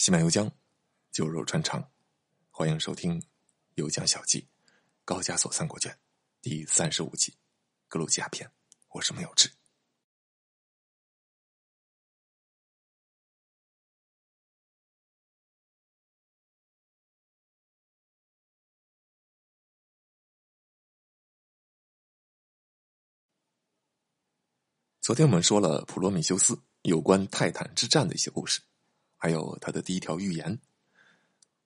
西满油江，酒肉穿肠，欢迎收听《油江小记》高加索三国卷第三十五集《格鲁吉亚篇》。我是没有志。昨天我们说了普罗米修斯有关泰坦之战的一些故事，还有他的第一条预言。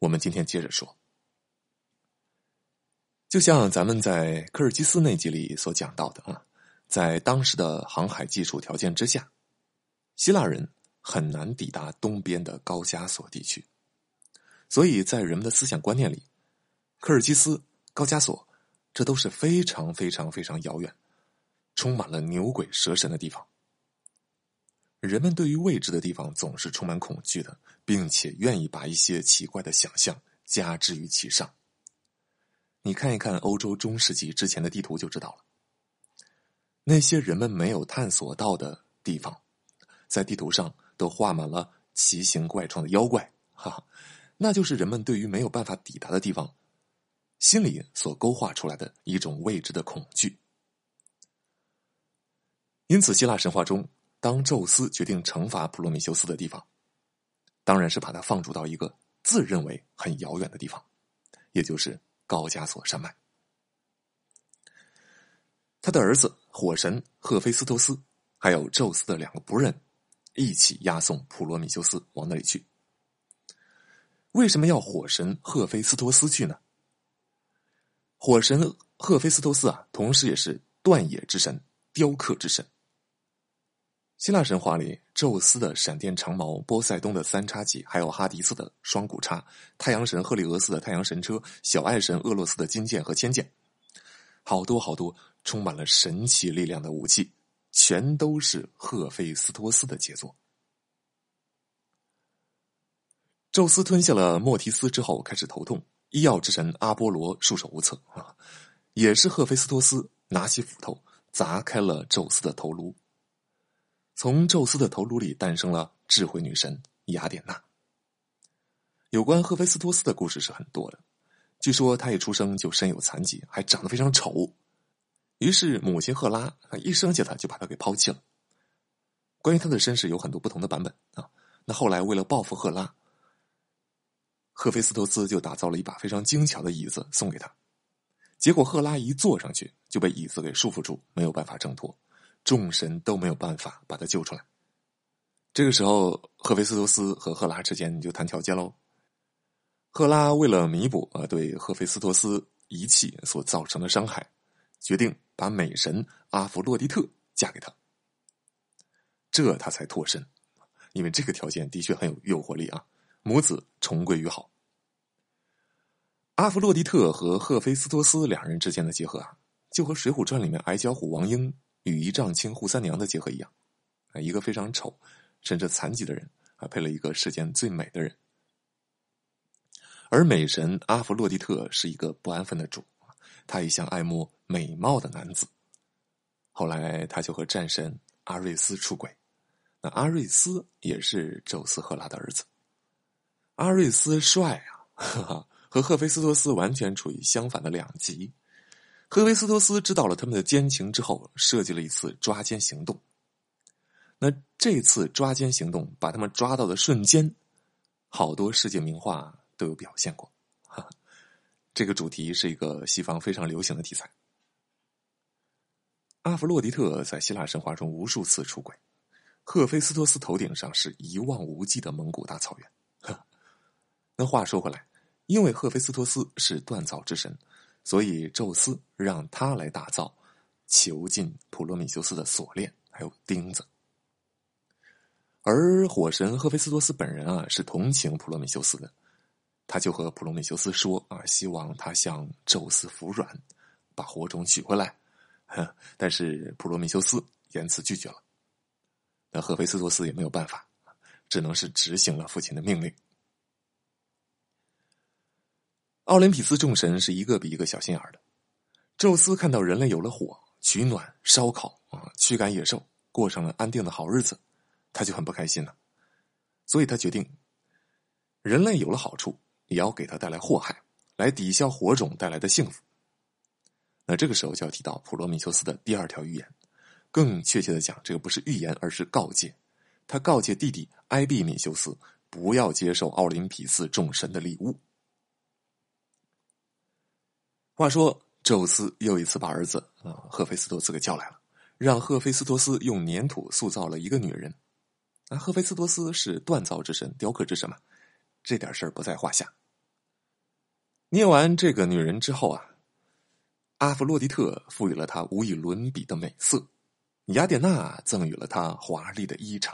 我们今天接着说，就像咱们在科尔基斯那集里所讲到的啊，在当时的航海技术条件之下，希腊人很难抵达东边的高加索地区，所以在人们的思想观念里，科尔基斯、高加索这都是非常非常非常遥远。充满了牛鬼蛇神的地方，人们对于未知的地方总是充满恐惧的，并且愿意把一些奇怪的想象加之于其上。你看一看欧洲中世纪之前的地图就知道了，那些人们没有探索到的地方，在地图上都画满了奇形怪状的妖怪，哈哈，那就是人们对于没有办法抵达的地方，心里所勾画出来的一种未知的恐惧。因此，希腊神话中，当宙斯决定惩罚普罗米修斯的地方，当然是把他放逐到一个自认为很遥远的地方，也就是高加索山脉。他的儿子火神赫菲斯托斯，还有宙斯的两个仆人，一起押送普罗米修斯往那里去。为什么要火神赫菲斯托斯去呢？火神赫菲斯托斯啊，同时也是断野之神、雕刻之神。希腊神话里，宙斯的闪电长矛、波塞冬的三叉戟，还有哈迪斯的双股叉、太阳神赫利俄斯的太阳神车、小爱神厄洛斯的金剑和千剑，好多好多充满了神奇力量的武器，全都是赫菲斯托斯的杰作。宙斯吞下了莫提斯之后，开始头痛，医药之神阿波罗束手无策啊，也是赫菲斯托斯拿起斧头砸开了宙斯的头颅。从宙斯的头颅里诞生了智慧女神雅典娜。有关赫菲斯托斯的故事是很多的，据说他一出生就身有残疾，还长得非常丑。于是母亲赫拉一生下他就把他给抛弃了。关于他的身世有很多不同的版本啊。那后来为了报复赫拉，赫菲斯托斯就打造了一把非常精巧的椅子送给他。结果赫拉一坐上去就被椅子给束缚住，没有办法挣脱。众神都没有办法把他救出来。这个时候，赫菲斯托斯和赫拉之间就谈条件喽。赫拉为了弥补啊对赫菲斯托斯遗弃所造成的伤害，决定把美神阿弗洛狄特嫁给他，这他才脱身。因为这个条件的确很有诱惑力啊，母子重归于好。阿弗洛狄特和赫菲斯托斯两人之间的结合啊，就和《水浒传》里面矮脚虎王英。与一丈青扈三娘的结合一样，啊，一个非常丑甚至残疾的人啊，配了一个世间最美的人。而美神阿弗洛狄特是一个不安分的主，他一向爱慕美貌的男子。后来他就和战神阿瑞斯出轨，那阿瑞斯也是宙斯赫拉的儿子。阿瑞斯帅啊，和赫菲斯托斯完全处于相反的两极。赫菲斯托斯知道了他们的奸情之后，设计了一次抓奸行动。那这次抓奸行动把他们抓到的瞬间，好多世界名画都有表现过。哈，这个主题是一个西方非常流行的题材。阿弗洛狄特在希腊神话中无数次出轨，赫菲斯托斯头顶上是一望无际的蒙古大草原。那话说回来，因为赫菲斯托斯是锻造之神。所以，宙斯让他来打造囚禁普罗米修斯的锁链，还有钉子。而火神赫菲斯托斯本人啊，是同情普罗米修斯的，他就和普罗米修斯说啊，希望他向宙斯服软，把火种取回来。但是普罗米修斯严辞拒绝了，那赫菲斯托斯也没有办法，只能是执行了父亲的命令。奥林匹斯众神是一个比一个小心眼的。宙斯看到人类有了火取暖、烧烤啊，驱赶野兽，过上了安定的好日子，他就很不开心了。所以他决定人类有了好处，也要给他带来祸害，来抵消火种带来的幸福。那这个时候就要提到普罗米修斯的第二条预言，更确切的讲，这个不是预言，而是告诫。他告诫弟弟埃庇米修斯不要接受奥林匹斯众神的礼物。话说，宙斯又一次把儿子啊赫菲斯托斯给叫来了，让赫菲斯托斯用粘土塑造了一个女人。啊，赫菲斯托斯是锻造之神、雕刻之神嘛，这点事儿不在话下。捏完这个女人之后啊。阿弗洛狄特赋予了她无与伦比的美色，雅典娜赠予了她华丽的衣裳，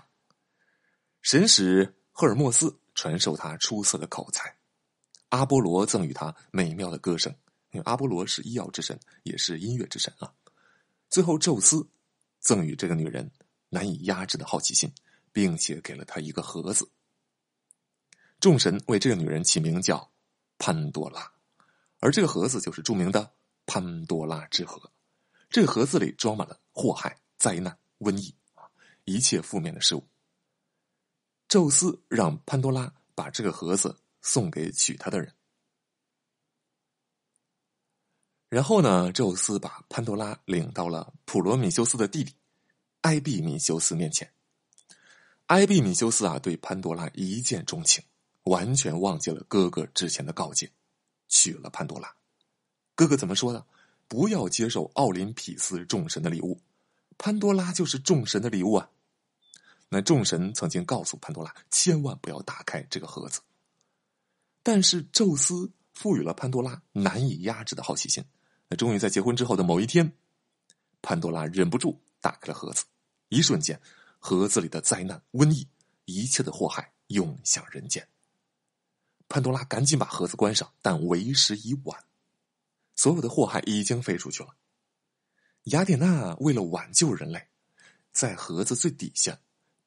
神使赫尔墨斯传授他出色的口才，阿波罗赠予他美妙的歌声，因为阿波罗是医药之神，也是音乐之神啊。最后，宙斯赠予这个女人难以压制的好奇心，并且给了她一个盒子。众神为这个女人起名叫潘多拉，而这个盒子就是著名的。潘多拉之盒，这个盒子里装满了祸害、灾难、瘟疫啊，一切负面的事物。宙斯让潘多拉把这个盒子送给娶她的人，然后呢，宙斯把潘多拉领到了普罗米修斯的弟弟埃庇米修斯面前。埃庇米修斯啊，对潘多拉一见钟情，完全忘记了哥哥之前的告诫，娶了潘多拉。哥哥怎么说的？不要接受奥林匹斯众神的礼物，潘多拉就是众神的礼物啊！那众神曾经告诉潘多拉，千万不要打开这个盒子。但是宙斯赋予了潘多拉难以压制的好奇心，终于在结婚之后的某一天，潘多拉忍不住打开了盒子，一瞬间，盒子里的灾难、瘟疫、一切的祸害涌向人间。潘多拉赶紧把盒子关上，但为时已晚。所有的祸害已经飞出去了。雅典娜为了挽救人类，在盒子最底下，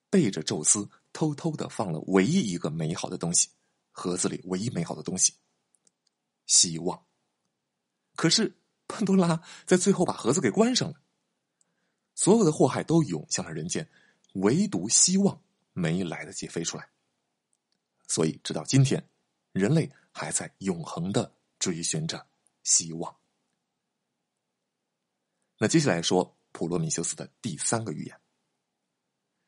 背着宙斯偷偷的放了唯一一个美好的东西。盒子里唯一美好的东西——希望。可是潘多拉在最后把盒子给关上了，所有的祸害都涌向了人间，唯独希望没来得及飞出来。所以，直到今天，人类还在永恒的追寻着。希望。那接下来说普罗米修斯的第三个预言：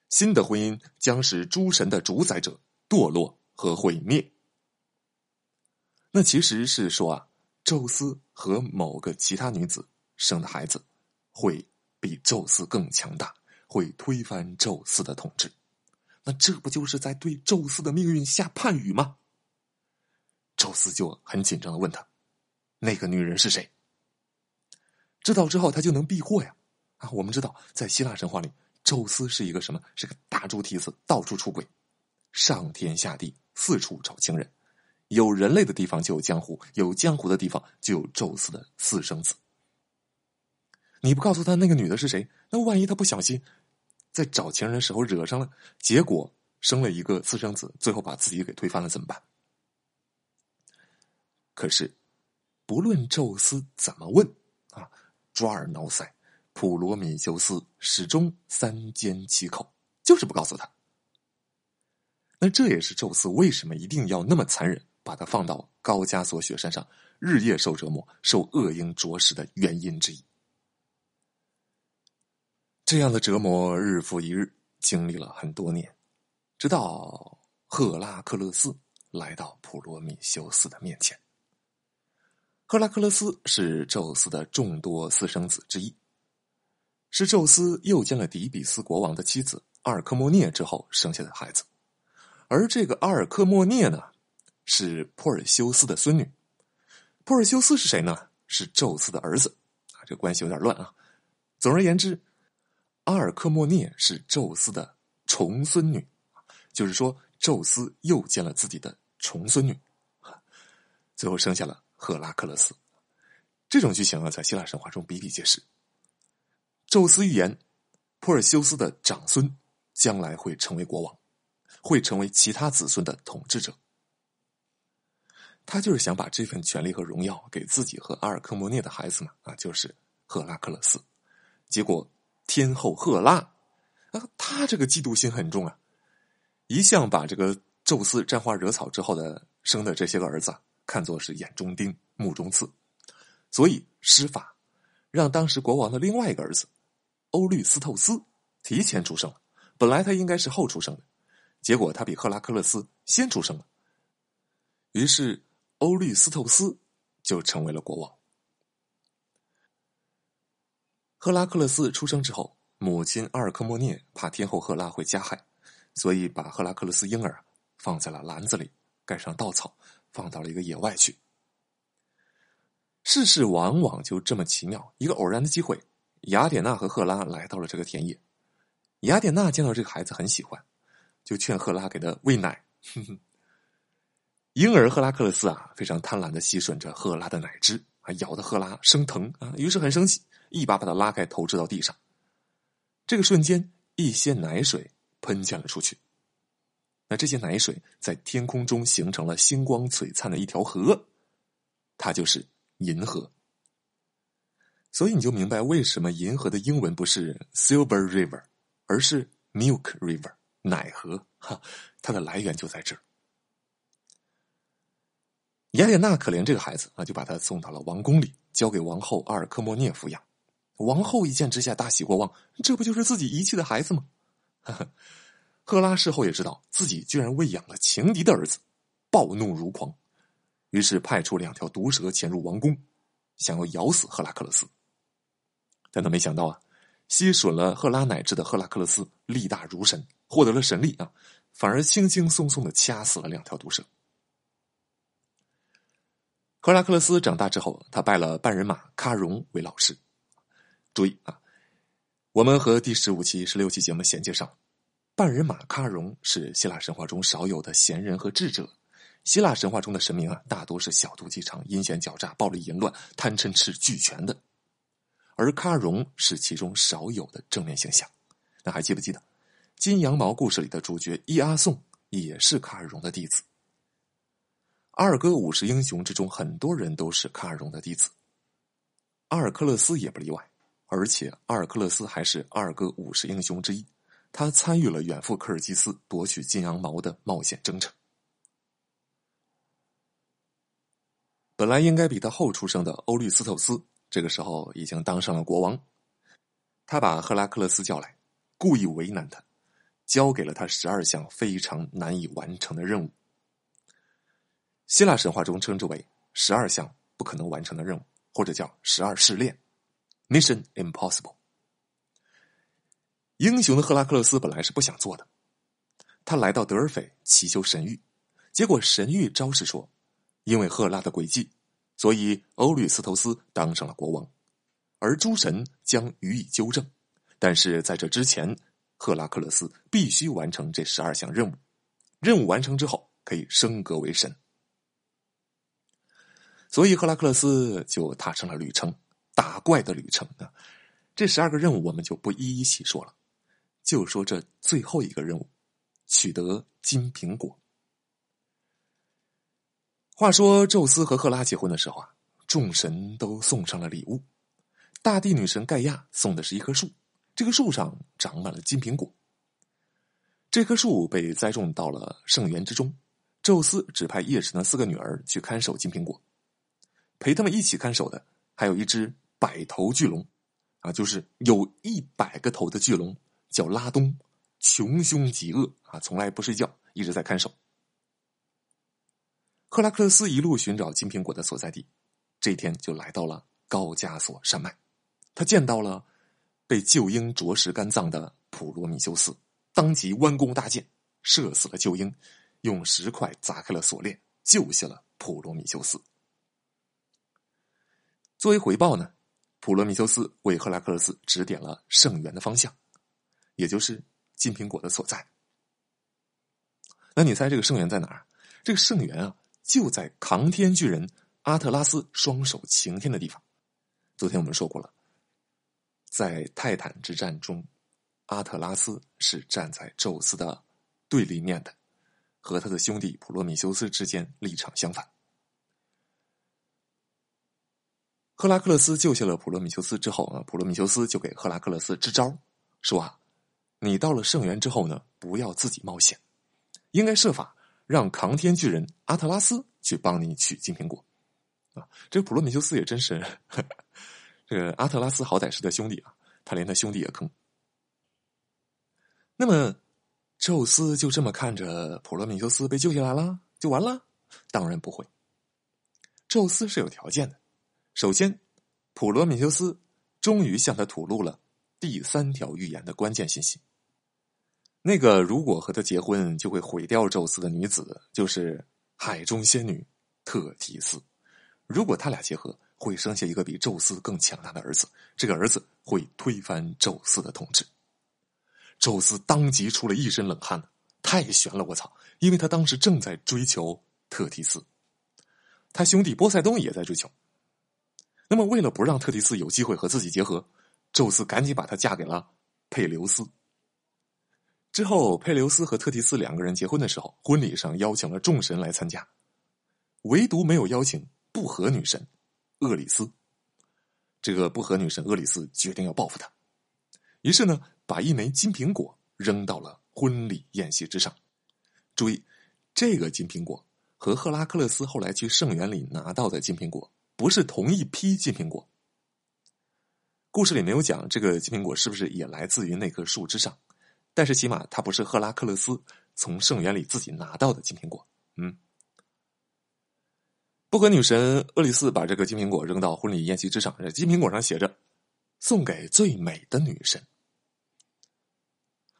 新的婚姻将使诸神的主宰者堕落和毁灭。那其实是说啊，宙斯和某个其他女子生的孩子会比宙斯更强大，会推翻宙斯的统治。那这不就是在对宙斯的命运下判语吗？宙斯就很紧张的问他。那个女人是谁？知道之后，他就能避祸呀！啊，我们知道，在希腊神话里，宙斯是一个什么？是个大猪蹄子，到处出轨，上天下地，四处找情人。有人类的地方就有江湖，有江湖的地方就有宙斯的私生子。你不告诉他那个女的是谁，那万一他不小心在找情人的时候惹上了，结果生了一个私生子，最后把自己给推翻了，怎么办？可是。不论宙斯怎么问，啊，抓耳挠腮，普罗米修斯始终三缄其口，就是不告诉他。那这也是宙斯为什么一定要那么残忍，把他放到高加索雪山上，日夜受折磨、受恶鹰啄食的原因之一。这样的折磨日复一日，经历了很多年，直到赫拉克勒斯来到普罗米修斯的面前。赫拉克勒斯是宙斯的众多私生子之一，是宙斯诱奸了底比斯国王的妻子阿尔克莫涅之后生下的孩子。而这个阿尔克莫涅呢，是珀尔修斯的孙女。珀尔修斯是谁呢？是宙斯的儿子啊，这关系有点乱啊。总而言之，阿尔克莫涅是宙斯的重孙女，就是说宙斯又见了自己的重孙女，最后生下了。赫拉克勒斯，这种剧情啊，在希腊神话中比比皆是。宙斯预言，珀尔修斯的长孙将来会成为国王，会成为其他子孙的统治者。他就是想把这份权力和荣耀给自己和阿尔克莫涅的孩子嘛，啊，就是赫拉克勒斯。结果天后赫拉啊，他这个嫉妒心很重啊，一向把这个宙斯沾花惹草之后的生的这些个儿子，看作是眼中钉、目中刺，所以施法让当时国王的另外一个儿子欧律斯透斯提前出生了。本来他应该是后出生的，结果他比赫拉克勒斯先出生了，于是欧律斯透斯就成为了国王。赫拉克勒斯出生之后，母亲阿尔克莫涅怕天后赫拉会加害，所以把赫拉克勒斯婴儿放在了篮子里，盖上稻草，放到了一个野外去。世事往往就这么奇妙，一个偶然的机会，雅典娜和赫拉来到了这个田野。雅典娜见到这个孩子很喜欢，就劝赫拉给他喂奶。婴儿赫拉克勒斯啊，非常贪婪的吸吮着赫拉的奶汁，啊，咬得赫拉生疼啊，于是很生气。一把把他拉开，投掷到地上。这个瞬间，一些奶水喷溅了出去。那这些奶水在天空中形成了星光璀璨的一条河，它就是银河。所以你就明白为什么银河的英文不是 Silver River，而是 Milk River 奶河。哈，它的来源就在这儿。雅典娜可怜这个孩子啊，就把他送到了王宫里，交给王后阿尔科莫涅抚养。王后一见之下大喜过望，这不就是自己遗弃的孩子吗？赫拉事后也知道自己居然喂养了情敌的儿子，暴怒如狂，于是派出两条毒蛇潜入王宫，想要咬死赫拉克勒斯。但他没想到啊，吸吮了赫拉奶汁的赫拉克勒斯力大如神，获得了神力啊，反而轻轻松松的掐死了两条毒蛇。赫拉克勒斯长大之后，他拜了半人马喀戎为老师。注意啊，我们和第十五期、十六期节目衔接上。半人马喀戎是希腊神话中少有的贤人和智者。希腊神话中的神明啊，大多是小肚鸡肠、阴险狡诈、暴力淫乱、贪嗔痴俱全的，而喀戎是其中少有的正面形象。那还记不记得《金羊毛》故事里的主角伊阿宋也是喀戎的弟子？阿尔戈五十英雄之中，很多人都是卡尔荣的弟子，阿尔克勒斯也不例外。而且，阿尔克勒斯还是阿尔戈五十英雄之一，他参与了远赴科尔基斯夺取金羊毛的冒险征程。本来应该比他后出生的欧律斯透斯，这个时候已经当上了国王。他把赫拉克勒斯叫来，故意为难他，交给了他十二项非常难以完成的任务。希腊神话中称之为十二项不可能完成的任务，或者叫十二试炼。Mission Impossible。英雄的赫拉克勒斯本来是不想做的，他来到德尔斐祈求神谕，结果神谕昭示说，因为赫拉的诡计，所以欧律斯投斯当上了国王，而诸神将予以纠正。但是在这之前，赫拉克勒斯必须完成这十二项任务，任务完成之后可以升格为神。所以赫拉克勒斯就踏上了旅程。打怪的旅程呢？这十二个任务我们就不一一细说了，就说这最后一个任务：取得金苹果。话说，宙斯和赫拉结婚的时候啊，众神都送上了礼物。大地女神盖亚送的是一棵树，这棵树上长满了金苹果。这棵树被栽种到了圣园之中，宙斯指派叶神的四个女儿去看守金苹果，陪他们一起看守的还有一只。百头巨龙，啊，就是有一百个头的巨龙，叫拉东，穷凶极恶啊，从来不睡觉，一直在看守。赫拉克勒斯一路寻找金苹果的所在地，这天就来到了高加索山脉。他见到了被鹫鹰啄食肝脏的普罗米修斯，当即弯弓搭箭，射死了鹫鹰，用石块砸开了锁链，救下了普罗米修斯。作为回报呢？普罗米修斯为赫拉克勒斯指点了圣源的方向，也就是金苹果的所在。那你猜这个圣源在哪儿？这个圣源啊，就在扛天巨人阿特拉斯双手擎天的地方。昨天我们说过了，在泰坦之战中，阿特拉斯是站在宙斯的对立面的，和他的兄弟普罗米修斯之间立场相反。赫拉克勒斯救下了普罗米修斯之后啊，普罗米修斯就给赫拉克勒斯支招，说啊，你到了圣园之后呢，不要自己冒险，应该设法让扛天巨人阿特拉斯去帮你取金苹果。啊，这个普罗米修斯也真是，这个阿特拉斯好歹是他兄弟啊，他连他兄弟也坑。那么，宙斯就这么看着普罗米修斯被救下来了，就完了？当然不会。宙斯是有条件的。首先，普罗米修斯终于向他吐露了第三条预言的关键信息。那个如果和他结婚就会毁掉宙斯的女子，就是海中仙女特提斯。如果他俩结合，会生下一个比宙斯更强大的儿子。这个儿子会推翻宙斯的统治。宙斯当即出了一身冷汗，太悬了！我操，因为他当时正在追求特提斯，他兄弟波塞冬也在追求。那么，为了不让特提斯有机会和自己结合，宙斯赶紧把她嫁给了佩留斯。之后，佩留斯和特提斯两个人结婚的时候，婚礼上邀请了众神来参加，唯独没有邀请不和女神厄里斯。这个不和女神厄里斯决定要报复他，于是呢，把一枚金苹果扔到了婚礼宴席之上。注意，这个金苹果和赫拉克勒斯后来去圣园里拿到的金苹果不是同一批金苹果。故事里没有讲这个金苹果是不是也来自于那棵树之上。但是起码它不是赫拉克勒斯从圣园里自己拿到的金苹果。嗯，不和女神厄里斯把这个金苹果扔到婚礼宴席之上，这金苹果上写着“送给最美的女神”。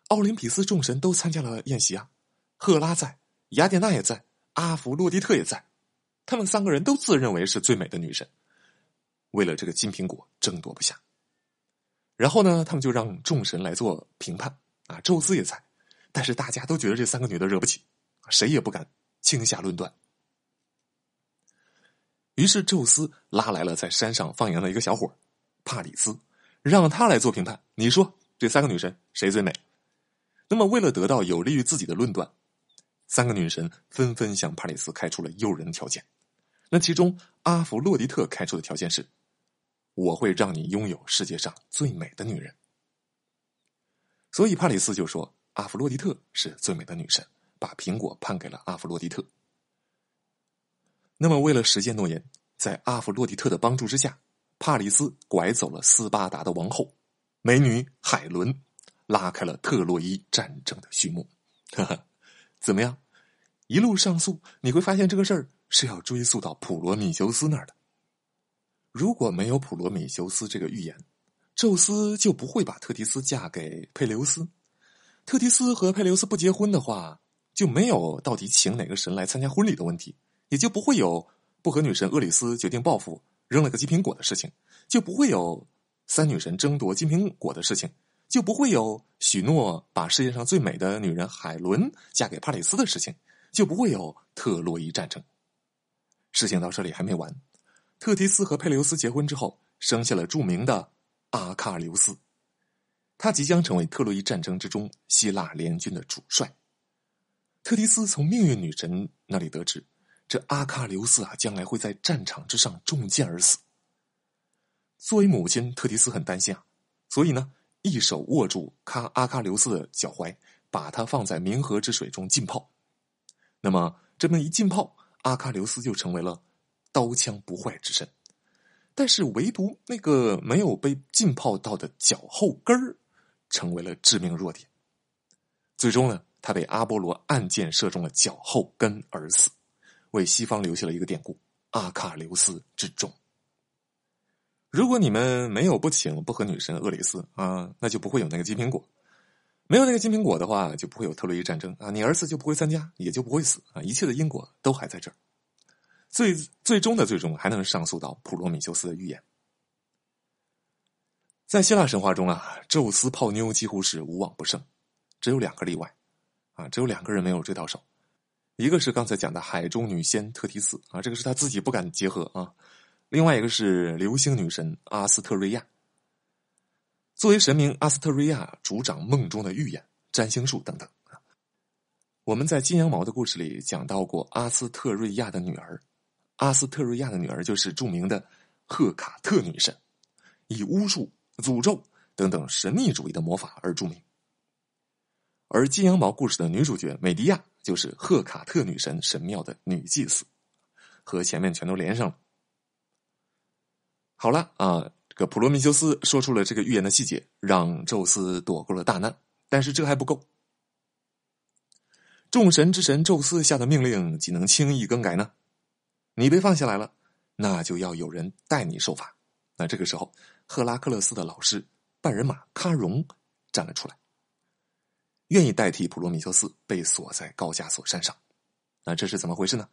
奥林匹斯众神都参加了宴席啊，赫拉在，雅典娜也在，阿弗洛狄特也在，他们三个人都自认为是最美的女神，为了这个金苹果争夺不下。然后呢，他们就让众神来做评判。啊，宙斯也在，但是大家都觉得这三个女的惹不起，谁也不敢轻下论断。于是宙斯拉来了在山上放羊的一个小伙帕里斯，让他来做评判。你说这三个女神谁最美？那么为了得到有利于自己的论断，三个女神纷纷向帕里斯开出了诱人的条件。那其中阿弗洛狄特开出的条件是：我会让你拥有世界上最美的女人。所以帕里斯就说：“阿弗洛狄特是最美的女神，把苹果判给了阿弗洛狄特。”那么，为了实现诺言，在阿弗洛狄特的帮助之下，帕里斯拐走了斯巴达的王后美女海伦，拉开了特洛伊战争的序幕。哈哈，怎么样？一路上诉，你会发现这个事儿是要追溯到普罗米修斯那儿的。如果没有普罗米修斯这个预言，宙斯就不会把特提斯嫁给佩琉斯，特提斯和佩琉斯不结婚的话，就没有到底请哪个神来参加婚礼的问题，也就不会有不和女神厄里斯决定报复扔了个金苹果的事情，就不会有三女神争夺金苹果的事情，就不会有许诺把世界上最美的女人海伦嫁给帕里斯的事情，就不会有特洛伊战争。事情到这里还没完，特提斯和佩琉斯结婚之后，生下了著名的。阿喀琉斯，他即将成为特洛伊战争之中希腊联军的主帅。特提斯从命运女神那里得知，这阿喀琉斯啊，将来会在战场之上中箭而死。作为母亲，特提斯很担心啊，所以呢，一手握住喀阿喀琉斯的脚踝，把他放在冥河之水中浸泡。那么，这么一浸泡，阿喀琉斯就成为了刀枪不坏之身。但是，唯独那个没有被浸泡到的脚后跟儿，成为了致命弱点。最终呢，他被阿波罗暗箭射中了脚后跟而死，为西方留下了一个典故——阿喀琉斯之钟。如果你们没有不请不和女神厄里斯啊，那就不会有那个金苹果；没有那个金苹果的话，就不会有特洛伊战争啊，你儿子就不会参加，也就不会死啊，一切的因果都还在这儿。最最终的最终，还能上诉到普罗米修斯的预言。在希腊神话中啊，宙斯泡妞几乎是无往不胜，只有两个例外，啊，只有两个人没有追到手，一个是刚才讲的海中女仙特提斯啊，这个是他自己不敢结合啊；另外一个是流星女神阿斯特瑞亚。作为神明，阿斯特瑞亚主掌梦中的预言、占星术等等我们在金羊毛的故事里讲到过阿斯特瑞亚的女儿。阿斯特瑞亚的女儿就是著名的赫卡特女神，以巫术、诅咒等等神秘主义的魔法而著名。而金羊毛故事的女主角美迪亚就是赫卡特女神神庙的女祭司，和前面全都连上了。好了啊，个普罗米修斯说出了这个预言的细节，让宙斯躲过了大难。但是这还不够，众神之神宙斯下的命令岂能轻易更改呢？你被放下来了，那就要有人代你受罚。那这个时候，赫拉克勒斯的老师半人马喀戎站了出来，愿意代替普罗米修斯被锁在高加索山上。那这是怎么回事呢？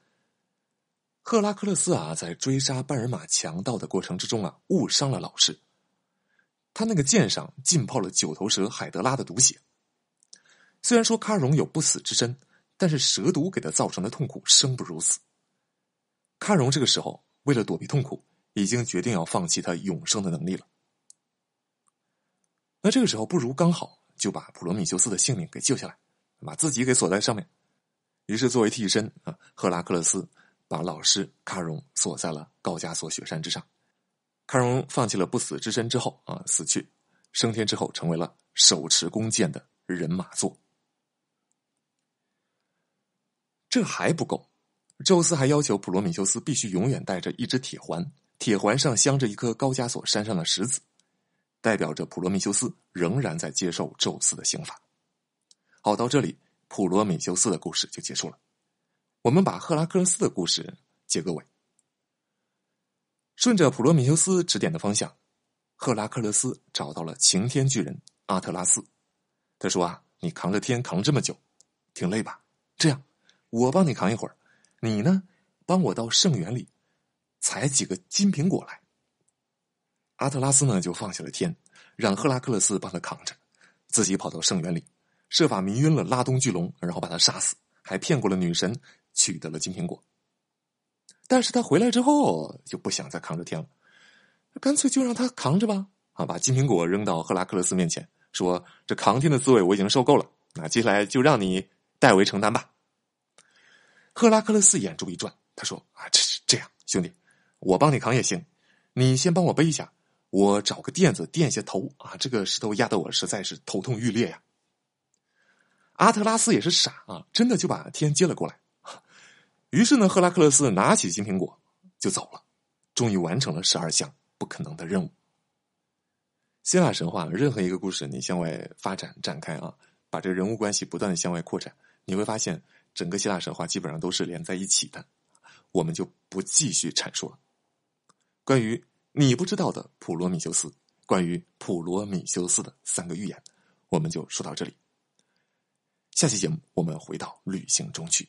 赫拉克勒斯啊，在追杀半人马强盗的过程之中啊，误伤了老师。他那个剑上浸泡了九头蛇海德拉的毒血。虽然说喀戎有不死之身，但是蛇毒给他造成的痛苦生不如死。喀戎这个时候为了躲避痛苦，已经决定要放弃他永生的能力了。那这个时候不如刚好就把普罗米修斯的性命给救下来，把自己给锁在上面。于是作为替身啊，赫拉克勒斯把老师卡戎锁在了高加索雪山之上。卡戎放弃了不死之身之后啊，死去，升天之后成为了手持弓箭的人马座。这还不够，宙斯还要求普罗米修斯必须永远带着一只铁环，铁环上镶着一颗高加索山上的石子，代表着普罗米修斯仍然在接受宙斯的刑罚。好，到这里，普罗米修斯的故事就结束了。我们把赫拉克勒斯的故事结个尾。顺着普罗米修斯指点的方向，赫拉克勒斯找到了擎天巨人阿特拉斯。他说：“啊，你扛着天扛这么久，挺累吧？这样。”我帮你扛一会儿，你呢，帮我到圣园里采几个金苹果来。阿特拉斯呢就放下了天，让赫拉克勒斯帮他扛着，自己跑到圣园里，设法迷晕了拉东巨龙，然后把他杀死，还骗过了女神，取得了金苹果。但是他回来之后就不想再扛着天了，干脆就让他扛着吧。啊，把金苹果扔到赫拉克勒斯面前，说：“这扛天的滋味我已经受够了，那接下来就让你代为承担吧。”赫拉克勒斯眼珠一转，他说：“啊，这是这样，兄弟，我帮你扛也行，你先帮我背一下，我找个垫子垫下头啊。这个石头压得我实在是头痛欲裂呀。”阿特拉斯也是傻啊，真的就把天接了过来。于是呢，赫拉克勒斯拿起金苹果就走了，终于完成了十二项不可能的任务。希腊神话任何一个故事，你向外发展展开啊，把这个人物关系不断的向外扩展，你会发现。整个希腊神话基本上都是连在一起的，我们就不继续阐述了。关于你不知道的普罗米修斯，关于普罗米修斯的三个预言，我们就说到这里。下期节目我们回到旅行中去。